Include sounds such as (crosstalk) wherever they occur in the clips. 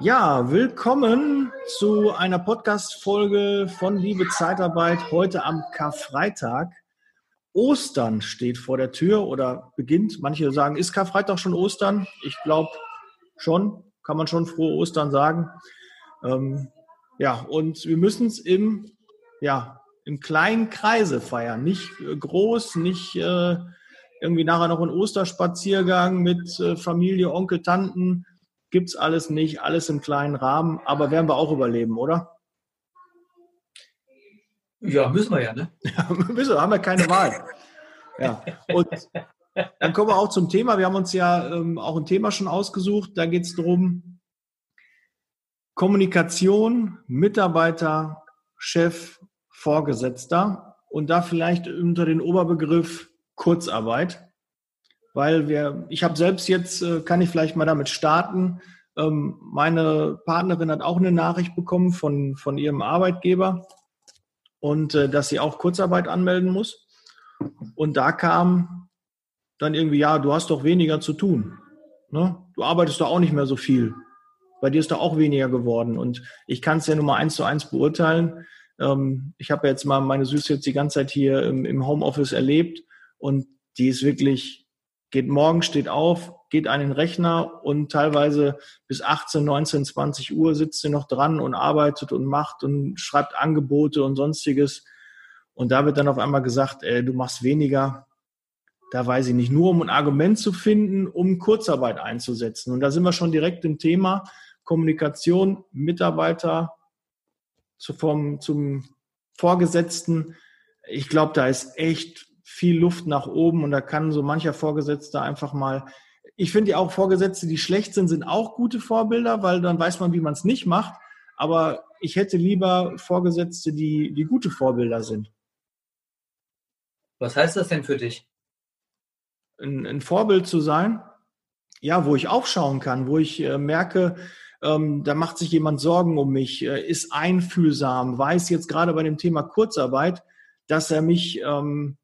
Ja, willkommen zu einer Podcast-Folge von Liebe Zeitarbeit heute am Karfreitag. Ostern steht vor der Tür oder beginnt. Manche sagen, ist Karfreitag schon Ostern? Ich glaube schon, kann man schon frohe Ostern sagen. Ähm, ja, und wir müssen es im, ja, im kleinen Kreise feiern. Nicht äh, groß, nicht äh, irgendwie nachher noch ein Osterspaziergang mit äh, Familie, Onkel, Tanten Gibt's alles nicht, alles im kleinen Rahmen, aber werden wir auch überleben, oder? Ja, müssen wir ja, ne? (laughs) Ja, müssen wir, haben wir keine Wahl. ja. Und dann kommen wir auch zum Thema. Wir haben uns ja ähm, auch ein Thema schon ausgesucht. Da geht es darum, Kommunikation, Mitarbeiter, Chef, Vorgesetzter und da vielleicht unter den Oberbegriff Kurzarbeit weil wir, ich habe selbst jetzt, äh, kann ich vielleicht mal damit starten, ähm, meine Partnerin hat auch eine Nachricht bekommen von, von ihrem Arbeitgeber und äh, dass sie auch Kurzarbeit anmelden muss. Und da kam dann irgendwie, ja, du hast doch weniger zu tun. Ne? Du arbeitest doch auch nicht mehr so viel. Bei dir ist doch auch weniger geworden. Und ich kann es ja nur mal eins zu eins beurteilen. Ähm, ich habe jetzt mal meine Süße jetzt die ganze Zeit hier im, im Homeoffice erlebt und die ist wirklich geht morgen, steht auf, geht an den Rechner und teilweise bis 18, 19, 20 Uhr sitzt sie noch dran und arbeitet und macht und schreibt Angebote und sonstiges. Und da wird dann auf einmal gesagt, ey, du machst weniger. Da weiß ich nicht, nur um ein Argument zu finden, um Kurzarbeit einzusetzen. Und da sind wir schon direkt im Thema Kommunikation, Mitarbeiter zu, vom, zum Vorgesetzten. Ich glaube, da ist echt viel Luft nach oben und da kann so mancher Vorgesetzter einfach mal, ich finde ja auch Vorgesetzte, die schlecht sind, sind auch gute Vorbilder, weil dann weiß man, wie man es nicht macht. Aber ich hätte lieber Vorgesetzte, die, die gute Vorbilder sind. Was heißt das denn für dich? Ein, ein Vorbild zu sein, ja, wo ich aufschauen kann, wo ich äh, merke, ähm, da macht sich jemand Sorgen um mich, äh, ist einfühlsam, weiß jetzt gerade bei dem Thema Kurzarbeit, dass er mich ähm,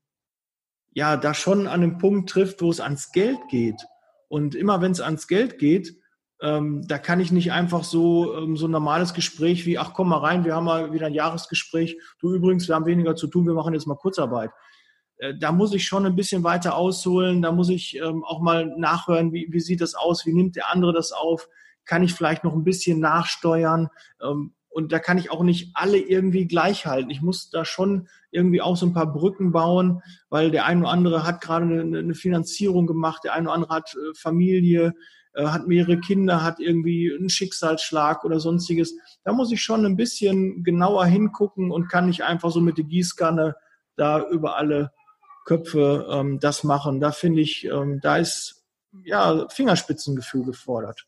ja da schon an einem Punkt trifft, wo es ans Geld geht. Und immer wenn es ans Geld geht, ähm, da kann ich nicht einfach so ähm, so ein normales Gespräch wie, ach komm mal rein, wir haben mal wieder ein Jahresgespräch. Du übrigens, wir haben weniger zu tun, wir machen jetzt mal Kurzarbeit. Äh, da muss ich schon ein bisschen weiter ausholen, da muss ich ähm, auch mal nachhören, wie, wie sieht das aus, wie nimmt der andere das auf, kann ich vielleicht noch ein bisschen nachsteuern. Und da kann ich auch nicht alle irgendwie gleich halten. Ich muss da schon irgendwie auch so ein paar Brücken bauen, weil der eine oder andere hat gerade eine, eine Finanzierung gemacht, der eine oder andere hat äh, Familie, äh, hat mehrere Kinder, hat irgendwie einen Schicksalsschlag oder sonstiges. Da muss ich schon ein bisschen genauer hingucken und kann nicht einfach so mit der Gießkanne da über alle Köpfe ähm, das machen. Da finde ich, ähm, da ist ja Fingerspitzengefühl gefordert.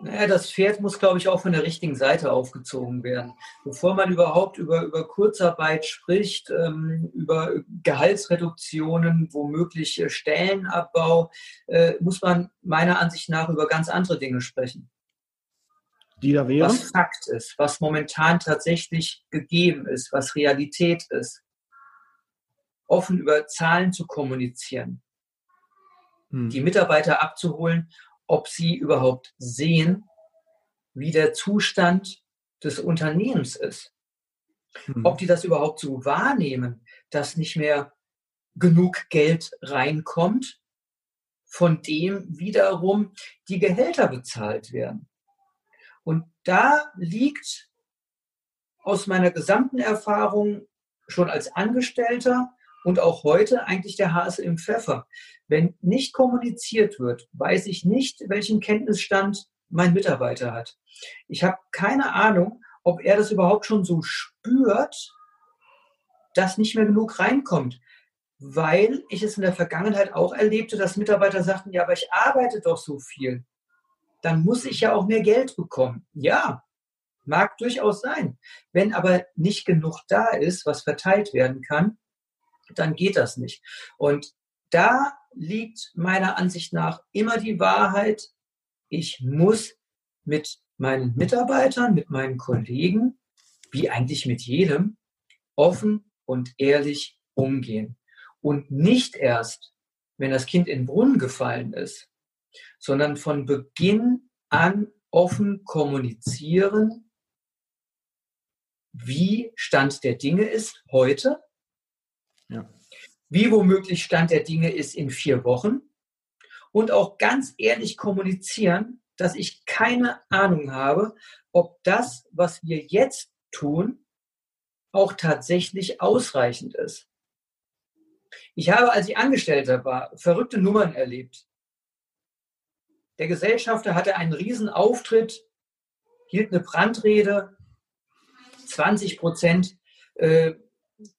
Naja, das Pferd muss, glaube ich, auch von der richtigen Seite aufgezogen werden. Bevor man überhaupt über, über Kurzarbeit spricht, ähm, über Gehaltsreduktionen, womöglich äh, Stellenabbau, äh, muss man meiner Ansicht nach über ganz andere Dinge sprechen. Die da wären? Was Fakt ist, was momentan tatsächlich gegeben ist, was Realität ist. Offen über Zahlen zu kommunizieren. Hm. Die Mitarbeiter abzuholen ob sie überhaupt sehen, wie der Zustand des Unternehmens ist. Mhm. Ob die das überhaupt so wahrnehmen, dass nicht mehr genug Geld reinkommt, von dem wiederum die Gehälter bezahlt werden. Und da liegt aus meiner gesamten Erfahrung schon als Angestellter und auch heute eigentlich der Hase im Pfeffer. Wenn nicht kommuniziert wird, weiß ich nicht, welchen Kenntnisstand mein Mitarbeiter hat. Ich habe keine Ahnung, ob er das überhaupt schon so spürt, dass nicht mehr genug reinkommt. Weil ich es in der Vergangenheit auch erlebte, dass Mitarbeiter sagten, ja, aber ich arbeite doch so viel. Dann muss ich ja auch mehr Geld bekommen. Ja, mag durchaus sein. Wenn aber nicht genug da ist, was verteilt werden kann, dann geht das nicht. Und da liegt meiner Ansicht nach immer die Wahrheit. Ich muss mit meinen Mitarbeitern, mit meinen Kollegen, wie eigentlich mit jedem, offen und ehrlich umgehen. Und nicht erst, wenn das Kind in den Brunnen gefallen ist, sondern von Beginn an offen kommunizieren, wie Stand der Dinge ist heute, ja. wie womöglich Stand der Dinge ist in vier Wochen und auch ganz ehrlich kommunizieren, dass ich keine Ahnung habe, ob das, was wir jetzt tun, auch tatsächlich ausreichend ist. Ich habe, als ich Angestellter war, verrückte Nummern erlebt. Der Gesellschafter hatte einen riesen Auftritt, hielt eine Brandrede, 20 Prozent äh,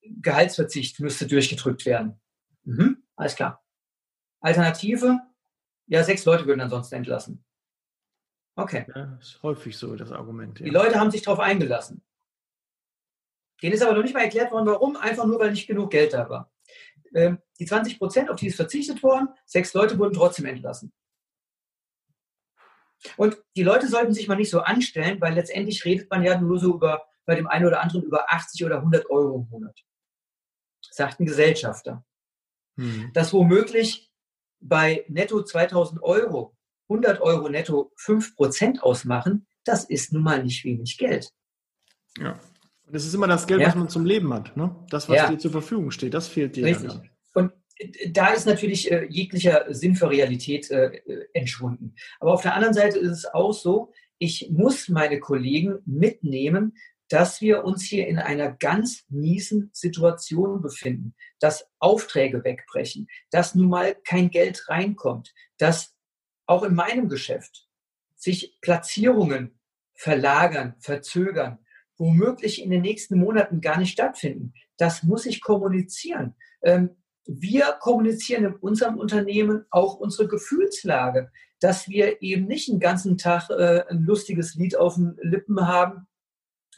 Gehaltsverzicht müsste durchgedrückt werden. Mhm, alles klar. Alternative, ja, sechs Leute würden ansonsten entlassen. Okay. Ja, ist häufig so das Argument. Ja. Die Leute haben sich darauf eingelassen. Denen ist aber noch nicht mal erklärt worden, warum, einfach nur, weil nicht genug Geld da war. Ähm, die 20 Prozent, auf die ist verzichtet worden, sechs Leute wurden trotzdem entlassen. Und die Leute sollten sich mal nicht so anstellen, weil letztendlich redet man ja nur so über, bei dem einen oder anderen über 80 oder 100 Euro im Monat. Sagt ein Gesellschafter. Hm. Dass womöglich bei netto 2000 Euro 100 Euro netto 5 Prozent ausmachen, das ist nun mal nicht wenig Geld. Ja. Und es ist immer das Geld, ja. was man zum Leben hat. Ne? Das, was ja. dir zur Verfügung steht, das fehlt dir. Richtig. Dann. Und da ist natürlich äh, jeglicher Sinn für Realität äh, äh, entschwunden. Aber auf der anderen Seite ist es auch so, ich muss meine Kollegen mitnehmen, dass wir uns hier in einer ganz miesen Situation befinden, dass Aufträge wegbrechen, dass nun mal kein Geld reinkommt, dass auch in meinem Geschäft sich Platzierungen verlagern, verzögern, womöglich in den nächsten Monaten gar nicht stattfinden. Das muss ich kommunizieren. Ähm, wir kommunizieren in unserem Unternehmen auch unsere Gefühlslage, dass wir eben nicht den ganzen Tag äh, ein lustiges Lied auf den Lippen haben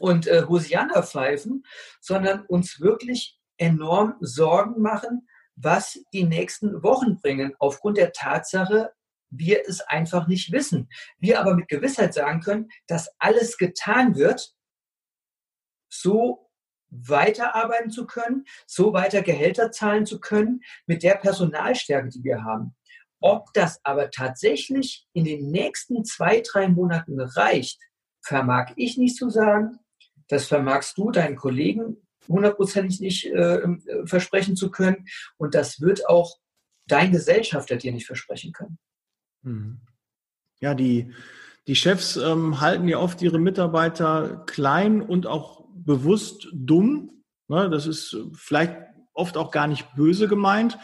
und äh, Hosianna pfeifen, sondern uns wirklich enorm Sorgen machen, was die nächsten Wochen bringen, aufgrund der Tatsache, wir es einfach nicht wissen. Wir aber mit Gewissheit sagen können, dass alles getan wird, so weiterarbeiten zu können, so weiter Gehälter zahlen zu können mit der Personalstärke, die wir haben. Ob das aber tatsächlich in den nächsten zwei, drei Monaten reicht, vermag ich nicht zu sagen. Das vermagst du deinen Kollegen hundertprozentig nicht äh, äh, versprechen zu können. Und das wird auch dein Gesellschafter dir nicht versprechen können. Mhm. Ja, die, die Chefs ähm, halten ja oft ihre Mitarbeiter klein und auch bewusst dumm. Ne? Das ist vielleicht oft auch gar nicht böse gemeint,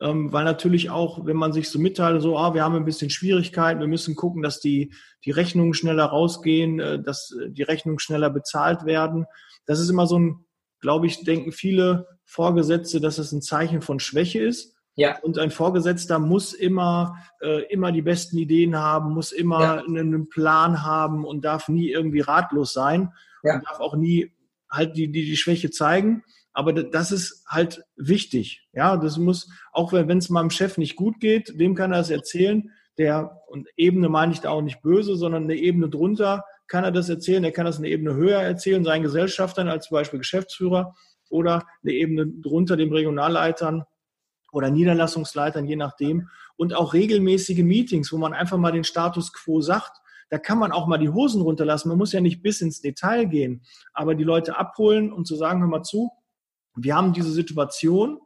ähm, weil natürlich auch, wenn man sich so mitteilt, so, ah, wir haben ein bisschen Schwierigkeiten, wir müssen gucken, dass die, die Rechnungen schneller rausgehen, äh, dass die Rechnungen schneller bezahlt werden. Das ist immer so ein, glaube ich, denken viele Vorgesetzte, dass das ein Zeichen von Schwäche ist. Ja. Und ein Vorgesetzter muss immer, äh, immer die besten Ideen haben, muss immer ja. einen Plan haben und darf nie irgendwie ratlos sein ja. und darf auch nie halt die, die, die Schwäche zeigen. Aber das ist halt wichtig. Ja, das muss, auch wenn es meinem Chef nicht gut geht, wem kann er das erzählen? Der, und Ebene meine ich da auch nicht böse, sondern eine Ebene drunter kann er das erzählen. Er kann das eine Ebene höher erzählen, seinen Gesellschaftern als zum Beispiel Geschäftsführer oder eine Ebene drunter dem Regionalleitern oder Niederlassungsleitern, je nachdem. Und auch regelmäßige Meetings, wo man einfach mal den Status quo sagt da kann man auch mal die Hosen runterlassen. Man muss ja nicht bis ins Detail gehen, aber die Leute abholen und zu sagen, hör mal zu, wir haben diese Situation,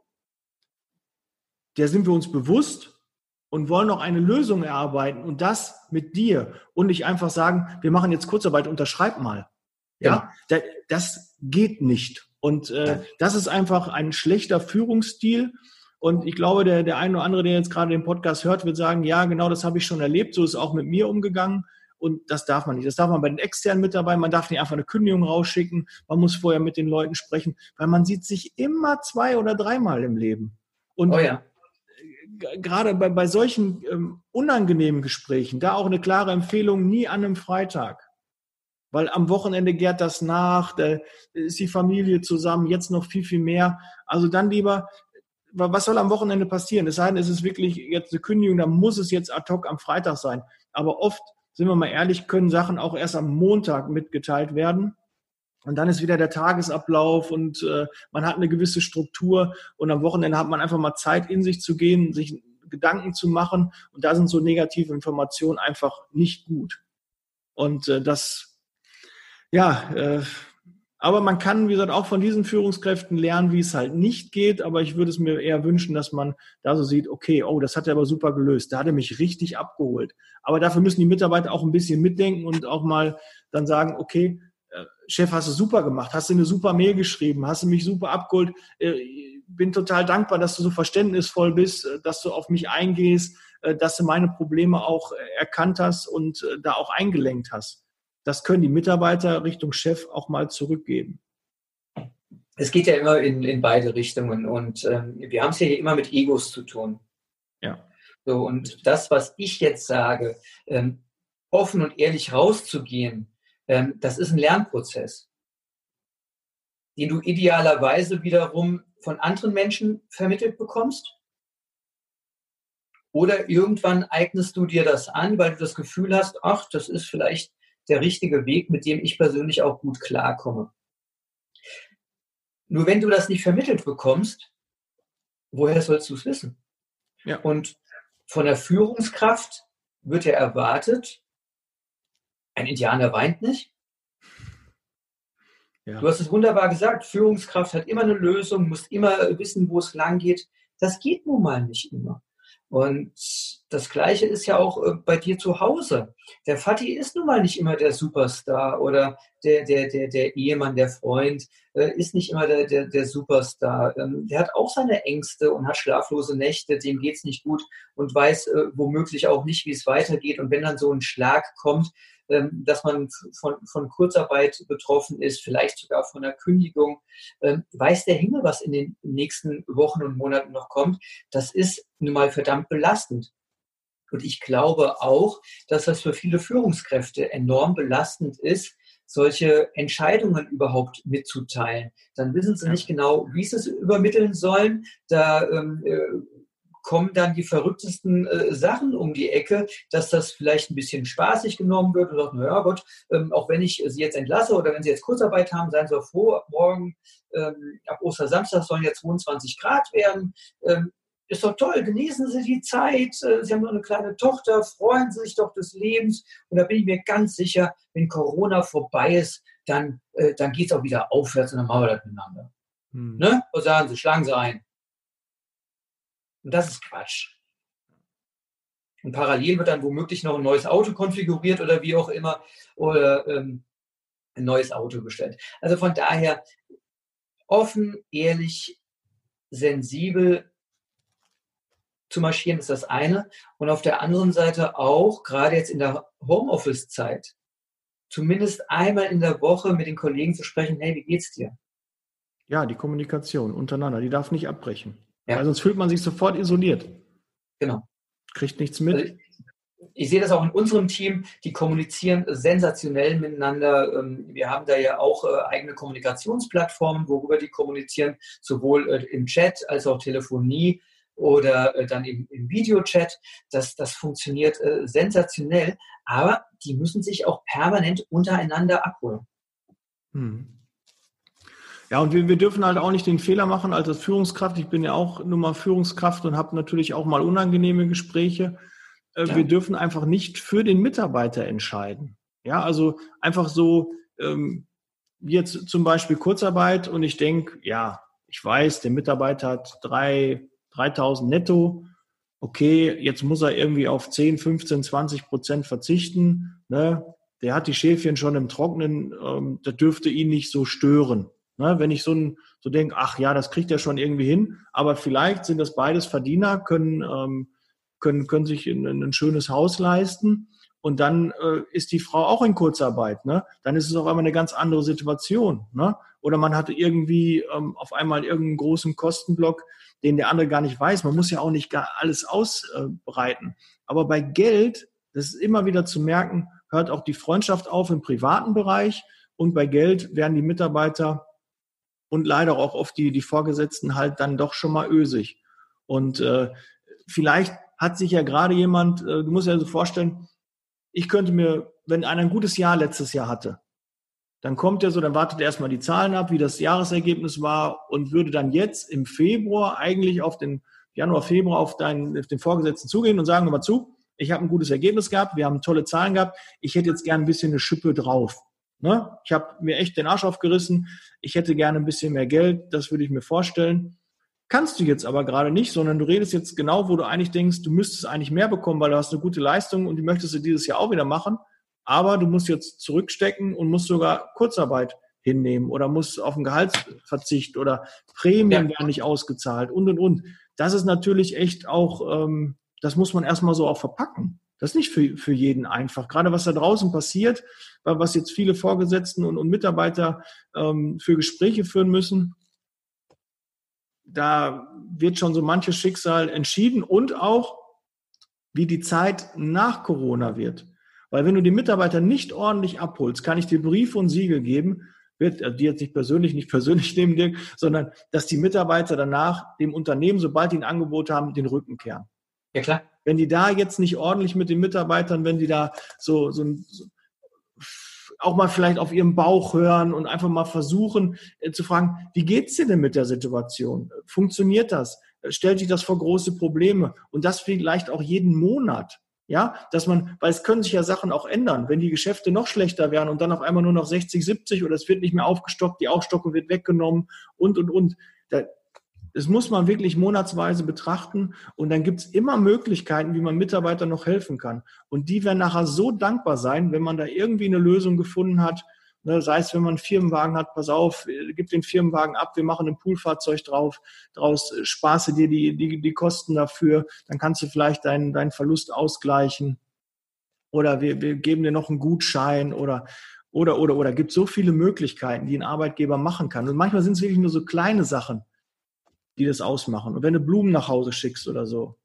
der sind wir uns bewusst und wollen noch eine Lösung erarbeiten und das mit dir und nicht einfach sagen, wir machen jetzt Kurzarbeit, unterschreib mal. Ja, ja. das geht nicht. Und äh, das ist einfach ein schlechter Führungsstil. Und ich glaube, der, der eine oder andere, der jetzt gerade den Podcast hört, wird sagen, ja, genau das habe ich schon erlebt. So ist es auch mit mir umgegangen. Und das darf man nicht. Das darf man bei den externen Mitarbeitern. Man darf nicht einfach eine Kündigung rausschicken. Man muss vorher mit den Leuten sprechen, weil man sieht sich immer zwei oder dreimal im Leben. Und oh ja. gerade bei, bei solchen ähm, unangenehmen Gesprächen, da auch eine klare Empfehlung, nie an einem Freitag. Weil am Wochenende gärt das nach, da ist die Familie zusammen, jetzt noch viel, viel mehr. Also dann lieber, was soll am Wochenende passieren? Es sei denn, es ist wirklich jetzt eine Kündigung, dann muss es jetzt ad hoc am Freitag sein. Aber oft sind wir mal ehrlich, können Sachen auch erst am Montag mitgeteilt werden. Und dann ist wieder der Tagesablauf und äh, man hat eine gewisse Struktur und am Wochenende hat man einfach mal Zeit, in sich zu gehen, sich Gedanken zu machen. Und da sind so negative Informationen einfach nicht gut. Und äh, das, ja, äh, aber man kann, wie gesagt, auch von diesen Führungskräften lernen, wie es halt nicht geht. Aber ich würde es mir eher wünschen, dass man da so sieht, okay, oh, das hat er aber super gelöst. Da hat er mich richtig abgeholt. Aber dafür müssen die Mitarbeiter auch ein bisschen mitdenken und auch mal dann sagen, okay, äh, Chef, hast du super gemacht, hast du eine super Mail geschrieben, hast du mich super abgeholt. Äh, bin total dankbar, dass du so verständnisvoll bist, äh, dass du auf mich eingehst, dass du meine Probleme auch erkannt hast und da auch eingelenkt hast das können die Mitarbeiter Richtung Chef auch mal zurückgeben. Es geht ja immer in, in beide Richtungen und ähm, wir haben es ja hier immer mit Egos zu tun. Ja. So, und das, was ich jetzt sage, ähm, offen und ehrlich rauszugehen, ähm, das ist ein Lernprozess, den du idealerweise wiederum von anderen Menschen vermittelt bekommst. Oder irgendwann eignest du dir das an, weil du das Gefühl hast, ach, das ist vielleicht der richtige Weg, mit dem ich persönlich auch gut klarkomme. Nur wenn du das nicht vermittelt bekommst, woher sollst du es wissen? Ja. Und von der Führungskraft wird ja erwartet, ein Indianer weint nicht. Ja. Du hast es wunderbar gesagt, Führungskraft hat immer eine Lösung, muss immer wissen, wo es lang geht. Das geht nun mal nicht immer. Und das Gleiche ist ja auch äh, bei dir zu Hause. Der Vati ist nun mal nicht immer der Superstar oder der, der, der, der Ehemann, der Freund äh, ist nicht immer der, der, der Superstar. Ähm, der hat auch seine Ängste und hat schlaflose Nächte, dem geht's nicht gut und weiß äh, womöglich auch nicht, wie es weitergeht. Und wenn dann so ein Schlag kommt, dass man von, von Kurzarbeit betroffen ist, vielleicht sogar von einer Kündigung, ähm, weiß der Himmel, was in den nächsten Wochen und Monaten noch kommt. Das ist nun mal verdammt belastend. Und ich glaube auch, dass das für viele Führungskräfte enorm belastend ist, solche Entscheidungen überhaupt mitzuteilen. Dann wissen sie nicht genau, wie sie es übermitteln sollen. Da ähm, äh, kommen dann die verrücktesten äh, Sachen um die Ecke, dass das vielleicht ein bisschen spaßig genommen wird und sagt, naja Gott, ähm, auch wenn ich sie jetzt entlasse oder wenn sie jetzt Kurzarbeit haben, seien sie froh, morgen ähm, ab Ostersamstag sollen ja 22 Grad werden. Ähm, ist doch toll, genießen Sie die Zeit. Äh, sie haben noch eine kleine Tochter, freuen Sie sich doch des Lebens. Und da bin ich mir ganz sicher, wenn Corona vorbei ist, dann, äh, dann geht es auch wieder aufwärts und dann machen wir das miteinander. Hm. Ne? Was sagen Sie? Schlagen Sie ein. Und das ist Quatsch. Und parallel wird dann womöglich noch ein neues Auto konfiguriert oder wie auch immer oder ähm, ein neues Auto bestellt. Also von daher offen, ehrlich, sensibel zu marschieren ist das eine. Und auf der anderen Seite auch, gerade jetzt in der Homeoffice-Zeit, zumindest einmal in der Woche mit den Kollegen zu sprechen, hey, wie geht's dir? Ja, die Kommunikation untereinander, die darf nicht abbrechen. Ja. Weil sonst fühlt man sich sofort isoliert. Genau. Kriegt nichts mit. Also ich, ich, sehe das auch in unserem Team, die kommunizieren sensationell miteinander. Ähm, wir haben da ja auch äh, eigene Kommunikationsplattformen, worüber die kommunizieren, sowohl äh, im Chat als auch Telefonie oder äh, dann im, im Videochat. Das, das funktioniert sensationell, aber die müssen sich auch permanent untereinander abholen. Hm. Ja, und wir, wir dürfen halt auch nicht den Fehler machen als Führungskraft. Ich bin ja auch nur mal Führungskraft und habe natürlich auch mal unangenehme Gespräche. Äh, ja. Wir dürfen einfach nicht für den Mitarbeiter entscheiden. Ja, also einfach so, ähm, jetzt zum Beispiel Kurzarbeit und ich denke, ja, ich weiß, der Mitarbeiter hat drei, 3000 netto. Okay, jetzt muss er irgendwie auf 10, 15, 20 Prozent verzichten. Ne? Der hat die Schäfchen schon im Trocknen. Ähm, das dürfte ihn nicht so stören. Ne, wenn ich so, so denke, ach ja, das kriegt er schon irgendwie hin, aber vielleicht sind das beides Verdiener, können, ähm, können, können sich ein, ein schönes Haus leisten und dann äh, ist die Frau auch in Kurzarbeit. Ne? Dann ist es auf einmal eine ganz andere Situation. Ne? Oder man hatte irgendwie ähm, auf einmal irgendeinen großen Kostenblock, den der andere gar nicht weiß. Man muss ja auch nicht gar alles ausbreiten. Aber bei Geld, das ist immer wieder zu merken, hört auch die Freundschaft auf im privaten Bereich und bei Geld werden die Mitarbeiter und leider auch oft die, die Vorgesetzten halt dann doch schon mal ösig. Und äh, vielleicht hat sich ja gerade jemand, äh, du musst dir also vorstellen, ich könnte mir, wenn einer ein gutes Jahr letztes Jahr hatte, dann kommt er so, dann wartet er erstmal die Zahlen ab, wie das Jahresergebnis war und würde dann jetzt im Februar eigentlich auf den Januar, Februar auf, deinen, auf den Vorgesetzten zugehen und sagen, mal zu, ich habe ein gutes Ergebnis gehabt, wir haben tolle Zahlen gehabt, ich hätte jetzt gern ein bisschen eine Schippe drauf. Ne? Ich habe mir echt den Arsch aufgerissen, ich hätte gerne ein bisschen mehr Geld, das würde ich mir vorstellen. Kannst du jetzt aber gerade nicht, sondern du redest jetzt genau, wo du eigentlich denkst, du müsstest eigentlich mehr bekommen, weil du hast eine gute Leistung und die möchtest du dieses Jahr auch wieder machen. Aber du musst jetzt zurückstecken und musst sogar Kurzarbeit hinnehmen oder musst auf einen Gehaltsverzicht oder Prämien ja. werden nicht ausgezahlt und und und. Das ist natürlich echt auch, ähm, das muss man erstmal so auch verpacken. Das ist nicht für, für jeden einfach. Gerade was da draußen passiert, was jetzt viele Vorgesetzten und, und Mitarbeiter ähm, für Gespräche führen müssen, da wird schon so manches Schicksal entschieden und auch, wie die Zeit nach Corona wird. Weil wenn du die Mitarbeiter nicht ordentlich abholst, kann ich dir Brief und Siegel geben, wird, also die jetzt nicht persönlich, nicht persönlich neben dir, sondern dass die Mitarbeiter danach dem Unternehmen, sobald die ein Angebot haben, den Rücken kehren. Ja, klar. Wenn die da jetzt nicht ordentlich mit den Mitarbeitern, wenn die da so, so, so auch mal vielleicht auf ihren Bauch hören und einfach mal versuchen äh, zu fragen, wie geht's dir denn mit der Situation? Funktioniert das? Stellt sich das vor große Probleme? Und das vielleicht auch jeden Monat. Ja, dass man, weil es können sich ja Sachen auch ändern, wenn die Geschäfte noch schlechter werden und dann auf einmal nur noch 60, 70 oder es wird nicht mehr aufgestockt, die Aufstockung wird weggenommen und, und, und. Da, das muss man wirklich monatsweise betrachten und dann gibt es immer Möglichkeiten, wie man Mitarbeitern noch helfen kann. Und die werden nachher so dankbar sein, wenn man da irgendwie eine Lösung gefunden hat. Ne, sei es, wenn man einen Firmenwagen hat, pass auf, gib den Firmenwagen ab, wir machen ein Poolfahrzeug drauf, draus spaße dir die, die, die Kosten dafür, dann kannst du vielleicht deinen, deinen Verlust ausgleichen. Oder wir, wir geben dir noch einen Gutschein oder oder, oder, oder. Gibt so viele Möglichkeiten, die ein Arbeitgeber machen kann. Und manchmal sind es wirklich nur so kleine Sachen die das ausmachen. Und wenn du Blumen nach Hause schickst oder so.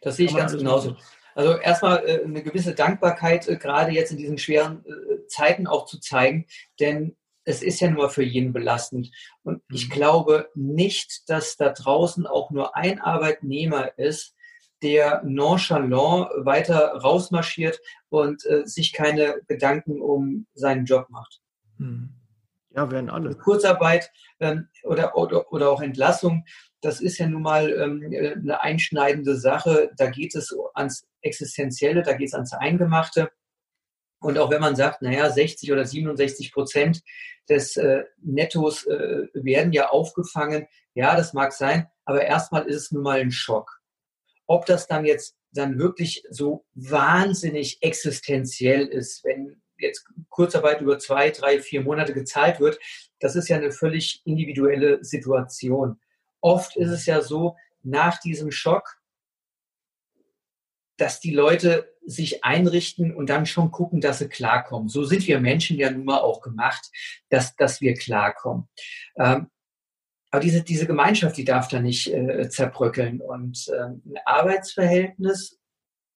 Das sehe ich ganz genauso. Also erstmal äh, eine gewisse Dankbarkeit, äh, gerade jetzt in diesen schweren äh, Zeiten auch zu zeigen, denn es ist ja nur für jeden belastend. Und mhm. ich glaube nicht, dass da draußen auch nur ein Arbeitnehmer ist, der nonchalant weiter rausmarschiert und äh, sich keine Gedanken um seinen Job macht. Mhm. Ja, werden alle. Kurzarbeit ähm, oder, oder, oder auch Entlassung, das ist ja nun mal ähm, eine einschneidende Sache. Da geht es ans Existenzielle, da geht es ans Eingemachte. Und auch wenn man sagt, naja, 60 oder 67 Prozent des äh, Nettos äh, werden ja aufgefangen, ja, das mag sein, aber erstmal ist es nun mal ein Schock. Ob das dann jetzt dann wirklich so wahnsinnig existenziell ist, wenn jetzt Kurzarbeit über zwei, drei, vier Monate gezahlt wird, das ist ja eine völlig individuelle Situation. Oft ist es ja so, nach diesem Schock, dass die Leute sich einrichten und dann schon gucken, dass sie klarkommen. So sind wir Menschen ja nun mal auch gemacht, dass, dass wir klarkommen. Ähm, aber diese, diese Gemeinschaft, die darf da nicht äh, zerbröckeln. Und ähm, ein Arbeitsverhältnis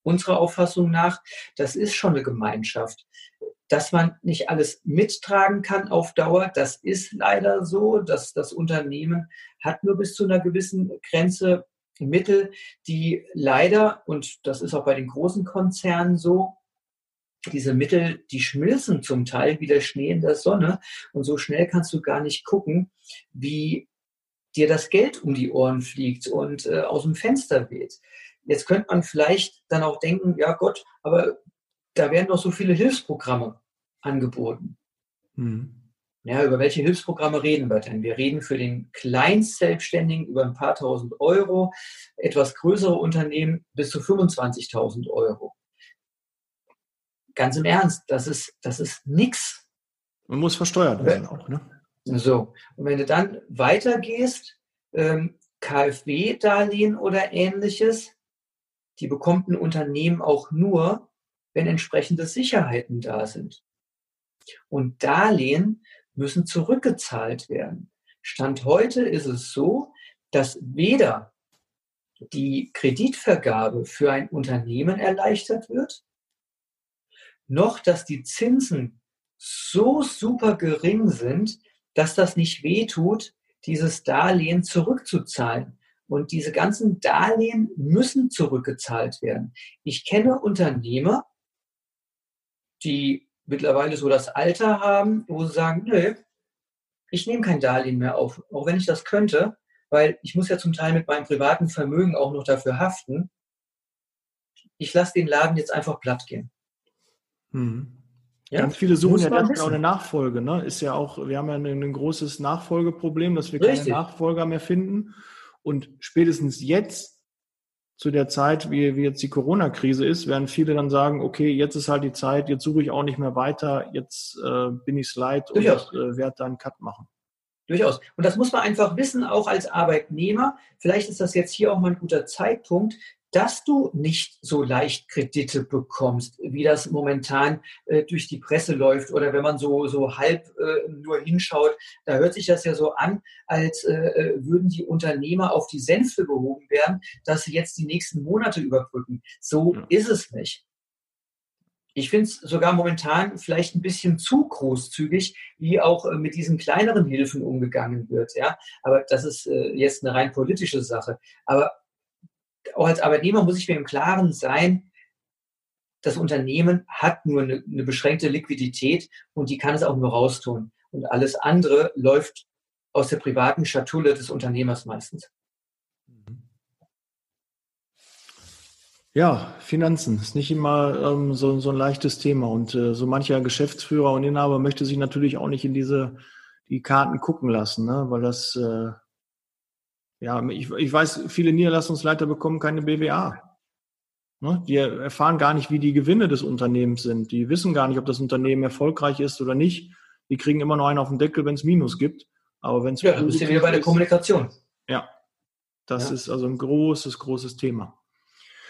unserer Auffassung nach, das ist schon eine Gemeinschaft. Dass man nicht alles mittragen kann auf Dauer, das ist leider so, dass das Unternehmen hat nur bis zu einer gewissen Grenze Mittel, die leider, und das ist auch bei den großen Konzernen so, diese Mittel, die schmilzen zum Teil wie der Schnee in der Sonne und so schnell kannst du gar nicht gucken, wie dir das Geld um die Ohren fliegt und äh, aus dem Fenster weht. Jetzt könnte man vielleicht dann auch denken, ja Gott, aber da werden doch so viele Hilfsprogramme angeboten. Mhm. Ja, über welche Hilfsprogramme reden wir denn? Wir reden für den Kleinstselbstständigen über ein paar tausend Euro, etwas größere Unternehmen bis zu 25.000 Euro. Ganz im Ernst, das ist, das ist nichts. Man muss versteuert werden auch, ne? So, und wenn du dann weitergehst, ähm, KfW-Darlehen oder ähnliches, die bekommt ein Unternehmen auch nur, wenn entsprechende Sicherheiten da sind. Und Darlehen müssen zurückgezahlt werden. Stand heute ist es so, dass weder die Kreditvergabe für ein Unternehmen erleichtert wird, noch dass die Zinsen so super gering sind, dass das nicht wehtut, dieses Darlehen zurückzuzahlen. Und diese ganzen Darlehen müssen zurückgezahlt werden. Ich kenne Unternehmer, die mittlerweile so das Alter haben, wo sie sagen, nö, ich nehme kein Darlehen mehr auf, auch wenn ich das könnte, weil ich muss ja zum Teil mit meinem privaten Vermögen auch noch dafür haften. ich lasse den Laden jetzt einfach platt gehen. Mhm. Ja? Ganz viele suchen ja derzeit auch eine Nachfolge. Ne? Ist ja auch, wir haben ja ein, ein großes Nachfolgeproblem, dass wir Richtig. keine Nachfolger mehr finden. Und spätestens jetzt, zu der Zeit, wie, wie jetzt die Corona-Krise ist, werden viele dann sagen, okay, jetzt ist halt die Zeit, jetzt suche ich auch nicht mehr weiter, jetzt äh, bin ich leid und äh, werde da einen Cut machen. Durchaus. Und das muss man einfach wissen, auch als Arbeitnehmer. Vielleicht ist das jetzt hier auch mal ein guter Zeitpunkt, dass du nicht so leicht Kredite bekommst, wie das momentan äh, durch die Presse läuft oder wenn man so, so halb äh, nur hinschaut, da hört sich das ja so an, als äh, äh würden die Unternehmer auf die Senfe gehoben werden, dass sie jetzt die nächsten Monate überbrücken. So ja. ist es nicht. Ich finde es sogar momentan vielleicht ein bisschen zu großzügig, wie auch äh, mit diesen kleineren Hilfen umgegangen wird. Ja, aber das ist äh, jetzt eine rein politische Sache. Aber auch als Arbeitnehmer muss ich mir im Klaren sein, das Unternehmen hat nur eine, eine beschränkte Liquidität und die kann es auch nur raustun. Und alles andere läuft aus der privaten Schatulle des Unternehmers meistens. Ja, Finanzen ist nicht immer ähm, so, so ein leichtes Thema und äh, so mancher Geschäftsführer und Inhaber möchte sich natürlich auch nicht in diese die Karten gucken lassen, ne? weil das äh, ja, ich, ich weiß, viele Niederlassungsleiter bekommen keine BWA. Ne? Die erfahren gar nicht, wie die Gewinne des Unternehmens sind. Die wissen gar nicht, ob das Unternehmen erfolgreich ist oder nicht. Die kriegen immer nur einen auf den Deckel, wenn es Minus gibt. Aber wenn es ja, du bist ja wieder bei der Kommunikation. Ja, das ja. ist also ein großes, großes Thema.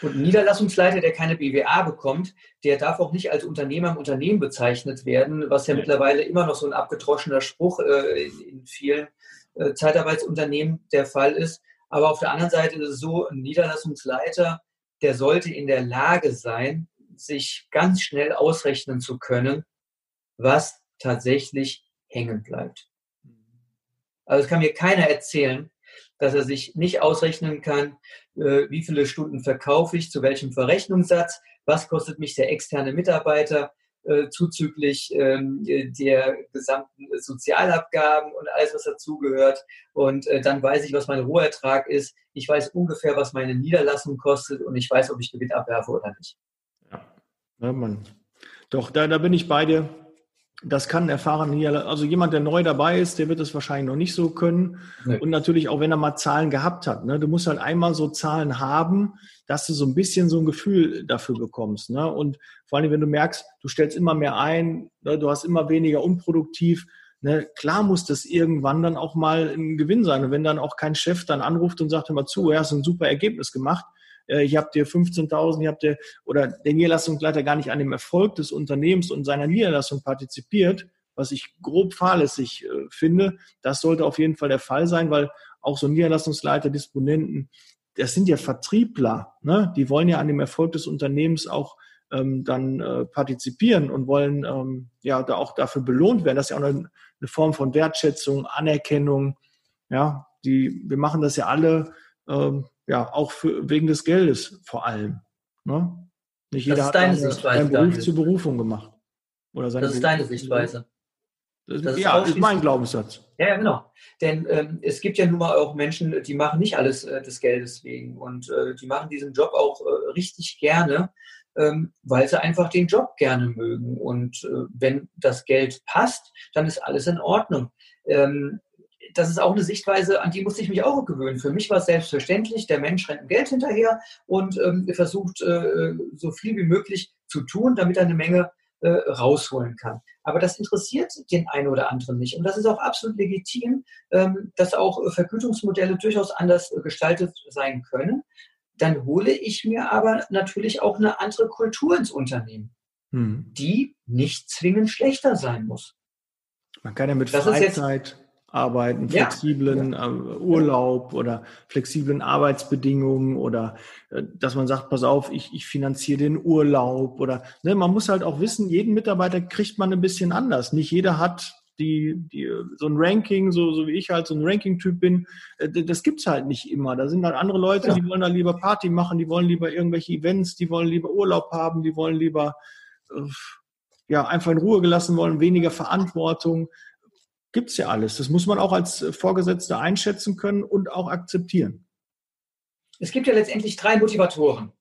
Und ein Niederlassungsleiter, der keine BWA bekommt, der darf auch nicht als Unternehmer im Unternehmen bezeichnet werden, was ja, ja. mittlerweile immer noch so ein abgedroschener Spruch äh, in, in vielen äh, Zeitarbeitsunternehmen der Fall ist. Aber auf der anderen Seite ist es so, ein Niederlassungsleiter, der sollte in der Lage sein, sich ganz schnell ausrechnen zu können, was tatsächlich hängen bleibt. Also es kann mir keiner erzählen, dass er sich nicht ausrechnen kann, äh, wie viele Stunden verkaufe ich, zu welchem Verrechnungssatz, was kostet mich der externe Mitarbeiter, äh, zuzüglich ähm, der gesamten Sozialabgaben und alles, was dazugehört. Und äh, dann weiß ich, was mein Rohertrag ist. Ich weiß ungefähr, was meine Niederlassung kostet und ich weiß, ob ich Gewinn abwerfe oder nicht. Ja, ja Mann. Doch, da, da bin ich bei dir. Das kann erfahren hier, also jemand, der neu dabei ist, der wird es wahrscheinlich noch nicht so können. Nee. Und natürlich auch, wenn er mal Zahlen gehabt hat. Ne? Du musst halt einmal so Zahlen haben, dass du so ein bisschen so ein Gefühl dafür bekommst. Ne? Und vor allem, wenn du merkst, du stellst immer mehr ein, ne? du hast immer weniger unproduktiv. Ne? Klar muss das irgendwann dann auch mal ein Gewinn sein. Und wenn dann auch kein Chef dann anruft und sagt, hör mal zu, er hast ein super Ergebnis gemacht, äh, ich habe dir 15.000, ich habe dir, oder der Niederlassungsleiter gar nicht an dem Erfolg des Unternehmens und seiner Niederlassung partizipiert, was ich grob fahrlässig äh, finde, das sollte auf jeden Fall der Fall sein, weil auch so Niederlassungsleiter, Disponenten, das sind ja Vertriebler, ne? die wollen ja an dem Erfolg des Unternehmens auch ähm, dann äh, partizipieren und wollen ähm, ja da auch dafür belohnt werden. Das ist ja auch eine, eine Form von Wertschätzung, Anerkennung. Ja, die, wir machen das ja alle ähm, ja, auch für, wegen des Geldes vor allem. Ne? Nicht jeder hat deine eine, seinen Beruf zur Berufung gemacht. Oder seine das ist deine Sichtweise. Das, das ja, ist, ist mein Glaubenssatz. Ja, genau. Denn ähm, es gibt ja nun mal auch Menschen, die machen nicht alles äh, des Geldes wegen und äh, die machen diesen Job auch äh, richtig gerne, ähm, weil sie einfach den Job gerne mögen. Und äh, wenn das Geld passt, dann ist alles in Ordnung. Ähm, das ist auch eine Sichtweise, an die musste ich mich auch gewöhnen. Für mich war es selbstverständlich, der Mensch rennt Geld hinterher und ähm, versucht, äh, so viel wie möglich zu tun, damit er eine Menge äh, rausholen kann. Aber das interessiert den einen oder anderen nicht. Und das ist auch absolut legitim, ähm, dass auch Vergütungsmodelle durchaus anders gestaltet sein können. Dann hole ich mir aber natürlich auch eine andere Kultur ins Unternehmen, hm. die nicht zwingend schlechter sein muss. Man kann ja mit das Freizeit arbeiten, flexiblen ja. äh, Urlaub oder flexiblen Arbeitsbedingungen oder äh, dass man sagt, pass auf, ich, ich finanziere den Urlaub oder ne, man muss halt auch wissen, jeden Mitarbeiter kriegt man ein bisschen anders. Nicht jeder hat die, die so ein Ranking, so, so wie ich halt so ein Ranking-Typ bin, äh, das gibt's halt nicht immer. Da sind halt andere Leute, ja. die wollen da lieber Party machen, die wollen lieber irgendwelche Events, die wollen lieber Urlaub haben, die wollen lieber äh, ja einfach in Ruhe gelassen wollen, weniger Verantwortung gibt es ja alles. Das muss man auch als Vorgesetzter einschätzen können und auch akzeptieren. Es gibt ja letztendlich drei Motivatoren.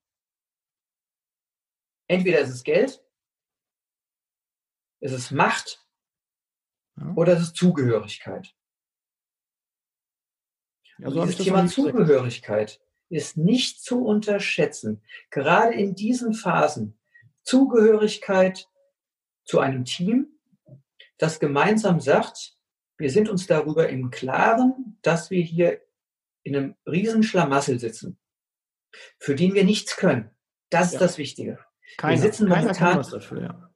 Entweder ist es Geld, ist es Macht ja. oder ist es Zugehörigkeit. Ja, so dieses Thema Zugehörigkeit ist nicht zu unterschätzen. Gerade in diesen Phasen Zugehörigkeit zu einem Team, das gemeinsam sagt, wir sind uns darüber im Klaren, dass wir hier in einem riesen Schlamassel sitzen, für den wir nichts können. Das ist ja. das Wichtige. Keiner, wir sitzen momentan, dafür, ja.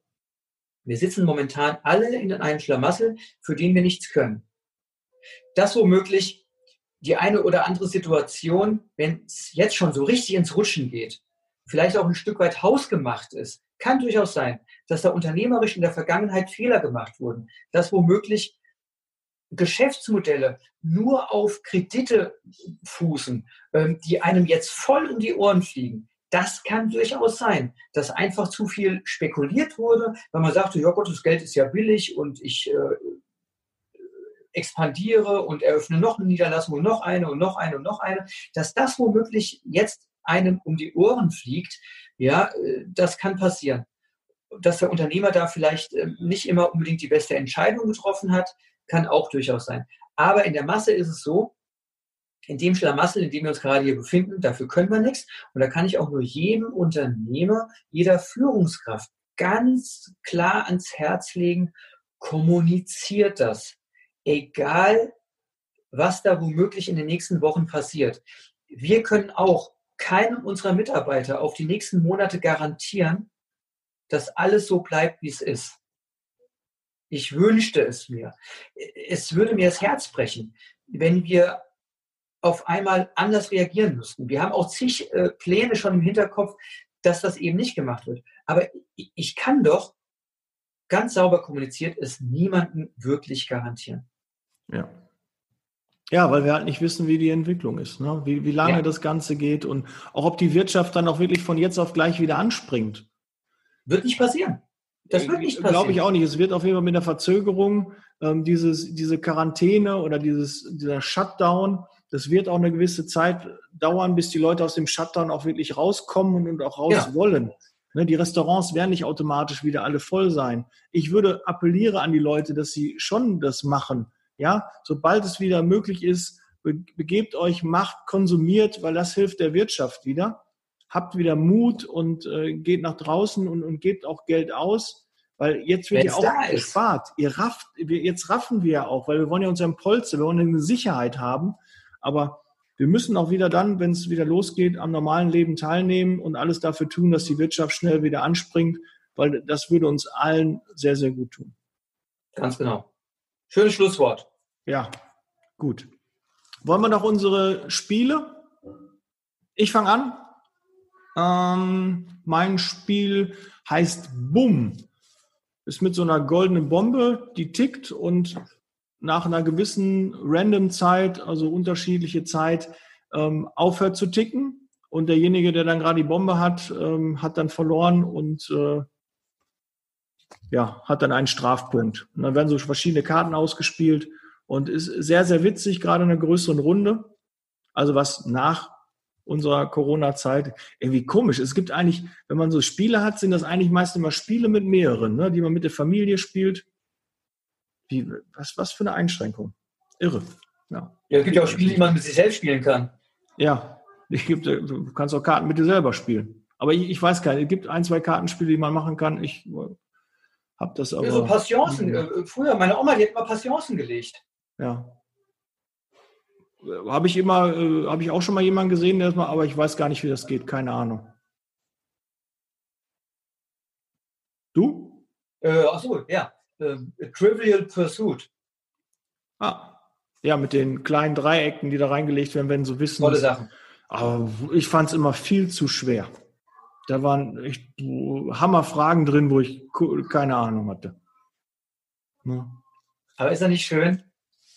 wir sitzen momentan alle in einem Schlamassel, für den wir nichts können. Das womöglich die eine oder andere Situation, wenn es jetzt schon so richtig ins Rutschen geht, vielleicht auch ein Stück weit hausgemacht ist, kann durchaus sein, dass da unternehmerisch in der Vergangenheit Fehler gemacht wurden, dass womöglich Geschäftsmodelle nur auf Kredite fußen, ähm, die einem jetzt voll um die Ohren fliegen. Das kann durchaus sein, dass einfach zu viel spekuliert wurde, weil man sagte, ja Gott, das Geld ist ja billig und ich äh, expandiere und eröffne noch eine Niederlassung und noch eine und noch eine und noch eine, dass das womöglich jetzt einem um die Ohren fliegt, ja, äh, das kann passieren. Dass der Unternehmer da vielleicht äh, nicht immer unbedingt die beste Entscheidung getroffen hat, kann auch durchaus sein. Aber in der Masse ist es so, in dem Schlamassel, in dem wir uns gerade hier befinden, dafür können wir nichts. Und da kann ich auch nur jedem Unternehmer, jeder Führungskraft ganz klar ans Herz legen, kommuniziert das. Egal, was da womöglich in den nächsten Wochen passiert. Wir können auch keinem unserer Mitarbeiter auf die nächsten Monate garantieren, dass alles so bleibt, wie es ist. Ich wünschte es mir. Es würde mir das Herz brechen, wenn wir auf einmal anders reagieren müssten. Wir haben auch zig äh, Pläne schon im Hinterkopf, dass das eben nicht gemacht wird. Aber ich, ich kann doch ganz sauber kommuniziert es niemandem wirklich garantieren. Ja. Ja, weil wir halt nicht wissen, wie die Entwicklung ist, ne? wie, wie lange ja. das Ganze geht und auch ob die Wirtschaft dann auch wirklich von jetzt auf gleich wieder anspringt. Wird nicht passieren. Das wird nicht passieren. Glaube ich auch nicht. Es wird auf jeden Fall mit der Verzögerung ähm, dieses, diese Quarantäne oder dieses, dieser Shutdown, das wird auch eine gewisse Zeit dauern, bis die Leute aus dem Shutdown auch wirklich rauskommen und auch raus ja. wollen. Ne, die Restaurants werden nicht automatisch wieder alle voll sein. Ich würde appelliere an die Leute, dass sie schon das machen. Ja, sobald es wieder möglich ist, begebt euch, macht, konsumiert, weil das hilft der Wirtschaft wieder habt wieder Mut und äh, geht nach draußen und, und gebt auch Geld aus, weil jetzt wird ja auch gespart. Ihr rafft, jetzt raffen wir ja auch, weil wir wollen ja unseren Polster, wir wollen eine Sicherheit haben, aber wir müssen auch wieder dann, wenn es wieder losgeht, am normalen Leben teilnehmen und alles dafür tun, dass die Wirtschaft schnell wieder anspringt, weil das würde uns allen sehr, sehr gut tun. Ganz genau. Schönes Schlusswort. Ja, gut. Wollen wir noch unsere Spiele? Ich fange an. Ähm, mein Spiel heißt Bumm. Ist mit so einer goldenen Bombe, die tickt und nach einer gewissen random Zeit, also unterschiedliche Zeit, ähm, aufhört zu ticken. Und derjenige, der dann gerade die Bombe hat, ähm, hat dann verloren und äh, ja, hat dann einen Strafpunkt. Und dann werden so verschiedene Karten ausgespielt und ist sehr, sehr witzig, gerade in einer größeren Runde. Also was nach unserer Corona-Zeit irgendwie komisch. Es gibt eigentlich, wenn man so Spiele hat, sind das eigentlich meist immer Spiele mit mehreren, ne, die man mit der Familie spielt. Wie, was, was für eine Einschränkung. Irre. Ja. ja, es gibt ja auch Spiele, die man mit sich selbst spielen kann. Ja, ich gibt, du kannst auch Karten mit dir selber spielen. Aber ich, ich weiß gar nicht, es gibt ein, zwei Kartenspiele, die man machen kann. Ich habe das aber. Ja, so Passionsen. Äh, früher, meine Oma, die hat immer Passionsen gelegt. Ja, habe ich immer, äh, habe ich auch schon mal jemanden gesehen, der das mal, aber ich weiß gar nicht, wie das geht, keine Ahnung. Du? Äh, ach so, ja. Äh, Trivial Pursuit. Ah, ja, mit den kleinen Dreiecken, die da reingelegt werden, wenn so wissen. Tolle Sachen. Aber ich fand es immer viel zu schwer. Da waren echt Hammerfragen drin, wo ich keine Ahnung hatte. Ja. Aber ist er nicht schön?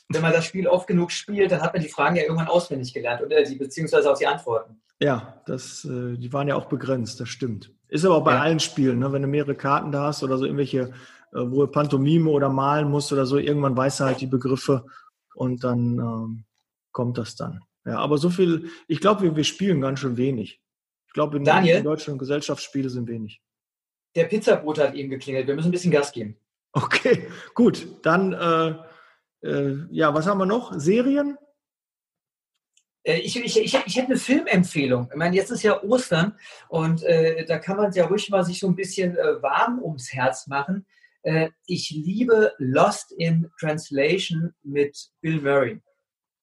Wenn man das Spiel oft genug spielt, dann hat man die Fragen ja irgendwann auswendig gelernt oder die, beziehungsweise auch die Antworten. Ja, das, äh, die waren ja auch begrenzt, das stimmt. Ist aber auch bei ja. allen Spielen, ne? wenn du mehrere Karten da hast oder so irgendwelche, äh, wo du Pantomime oder malen musst oder so, irgendwann weißt du halt die Begriffe und dann ähm, kommt das dann. Ja, aber so viel, ich glaube, wir, wir spielen ganz schön wenig. Ich glaube, in, Daniel, in Deutschland Gesellschaftsspiele sind wenig. Der Pizzabrot hat eben geklingelt. Wir müssen ein bisschen Gas geben. Okay, gut. Dann, äh, äh, ja, was haben wir noch? Serien? Äh, ich, ich, ich, ich hätte eine Filmempfehlung. Ich meine, jetzt ist ja Ostern und äh, da kann man ja ruhig mal sich so ein bisschen äh, warm ums Herz machen. Äh, ich liebe Lost in Translation mit Bill Murray.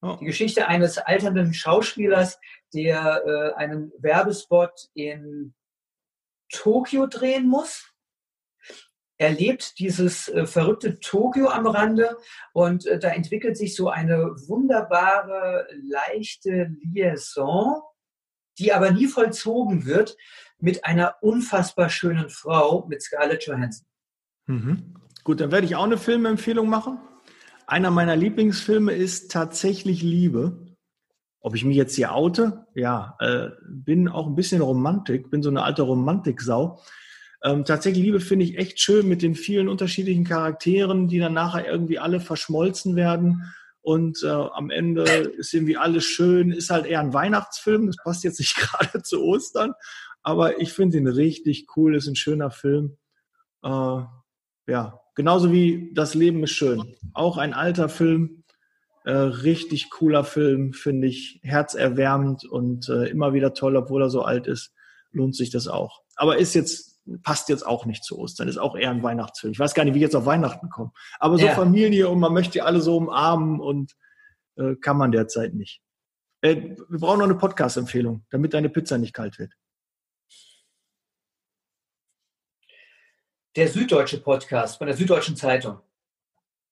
Oh. Die Geschichte eines alternden Schauspielers, der äh, einen Werbespot in Tokio drehen muss erlebt dieses äh, verrückte Tokio am Rande und äh, da entwickelt sich so eine wunderbare, leichte Liaison, die aber nie vollzogen wird, mit einer unfassbar schönen Frau, mit Scarlett Johansson. Mhm. Gut, dann werde ich auch eine Filmempfehlung machen. Einer meiner Lieblingsfilme ist tatsächlich Liebe. Ob ich mich jetzt hier oute? Ja, äh, bin auch ein bisschen Romantik, bin so eine alte Romantiksau. Ähm, tatsächlich Liebe finde ich echt schön mit den vielen unterschiedlichen Charakteren, die dann nachher irgendwie alle verschmolzen werden. Und äh, am Ende ist irgendwie alles schön, ist halt eher ein Weihnachtsfilm, das passt jetzt nicht (laughs) gerade zu Ostern, aber ich finde ihn richtig cool, ist ein schöner Film. Äh, ja, genauso wie Das Leben ist schön. Auch ein alter Film, äh, richtig cooler Film, finde ich, herzerwärmend und äh, immer wieder toll, obwohl er so alt ist, lohnt sich das auch. Aber ist jetzt passt jetzt auch nicht zu Ostern, ist auch eher ein Weihnachtsfilm. Ich weiß gar nicht, wie ich jetzt auf Weihnachten komme. Aber so ja. Familie und man möchte die alle so umarmen und äh, kann man derzeit nicht. Äh, wir brauchen noch eine Podcast-Empfehlung, damit deine Pizza nicht kalt wird. Der Süddeutsche Podcast von der Süddeutschen Zeitung.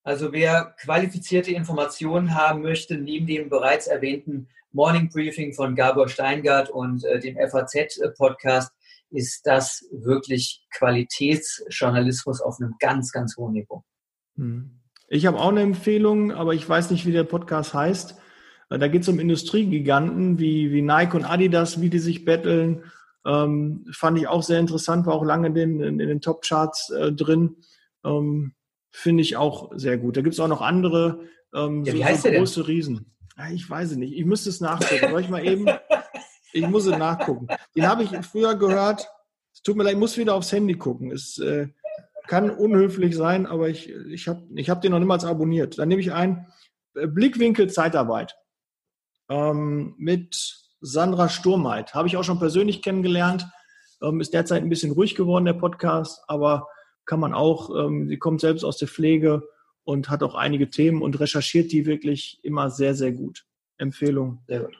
Also wer qualifizierte Informationen haben möchte, neben dem bereits erwähnten Morning Briefing von Gabor Steingart und äh, dem FAZ-Podcast, ist das wirklich Qualitätsjournalismus auf einem ganz, ganz hohen Niveau. Hm. Ich habe auch eine Empfehlung, aber ich weiß nicht, wie der Podcast heißt. Äh, da geht es um Industriegiganten wie, wie Nike und Adidas, wie die sich betteln. Ähm, fand ich auch sehr interessant, war auch lange in den, in den Top-Charts äh, drin. Ähm, Finde ich auch sehr gut. Da gibt es auch noch andere ähm, ja, wie so, heißt so große Riesen. Ja, ich weiß es nicht. Ich müsste es nachgucken. Soll ich mal eben (laughs) Ich muss es nachgucken. Den habe ich früher gehört. Es tut mir leid, ich muss wieder aufs Handy gucken. Es äh, kann unhöflich sein, aber ich, ich habe ich hab den noch niemals abonniert. Dann nehme ich ein äh, Blickwinkel Zeitarbeit ähm, mit Sandra Sturmheit. Habe ich auch schon persönlich kennengelernt. Ähm, ist derzeit ein bisschen ruhig geworden, der Podcast, aber kann man auch. Ähm, sie kommt selbst aus der Pflege und hat auch einige Themen und recherchiert die wirklich immer sehr, sehr gut. Empfehlung. Sehr gut.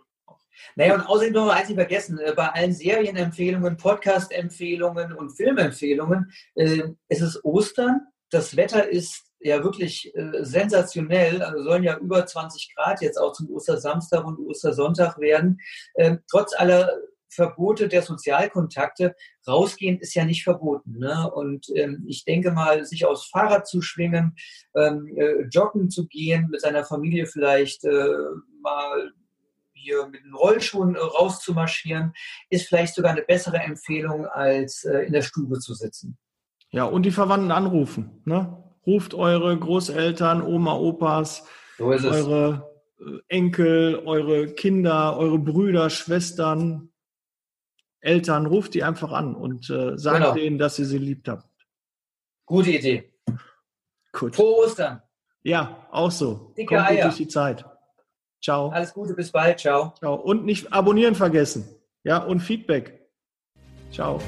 Naja, und außerdem noch eins nicht vergessen, äh, bei allen Serienempfehlungen, Podcast-Empfehlungen und Filmempfehlungen, äh, es ist Ostern, das Wetter ist ja wirklich äh, sensationell, also sollen ja über 20 Grad jetzt auch zum Ostersamstag und Ostersonntag werden. Ähm, trotz aller Verbote der Sozialkontakte, rausgehen ist ja nicht verboten. Ne? Und ähm, ich denke mal, sich aufs Fahrrad zu schwingen, ähm, äh, joggen zu gehen, mit seiner Familie vielleicht äh, mal hier mit den Rollschuhen äh, rauszumarschieren, ist vielleicht sogar eine bessere Empfehlung, als äh, in der Stube zu sitzen. Ja, und die Verwandten anrufen. Ne? Ruft eure Großeltern, Oma, Opas, so eure äh, Enkel, eure Kinder, eure Brüder, Schwestern, Eltern, ruft die einfach an und äh, sagt genau. denen, dass ihr sie liebt habt. Gute Idee. Gut. Frohe Ostern. Ja, auch so. Dicke Kommt Eier. durch die Zeit. Ciao. Alles Gute, bis bald. Ciao. Ciao. Und nicht abonnieren vergessen. Ja, und Feedback. Ciao.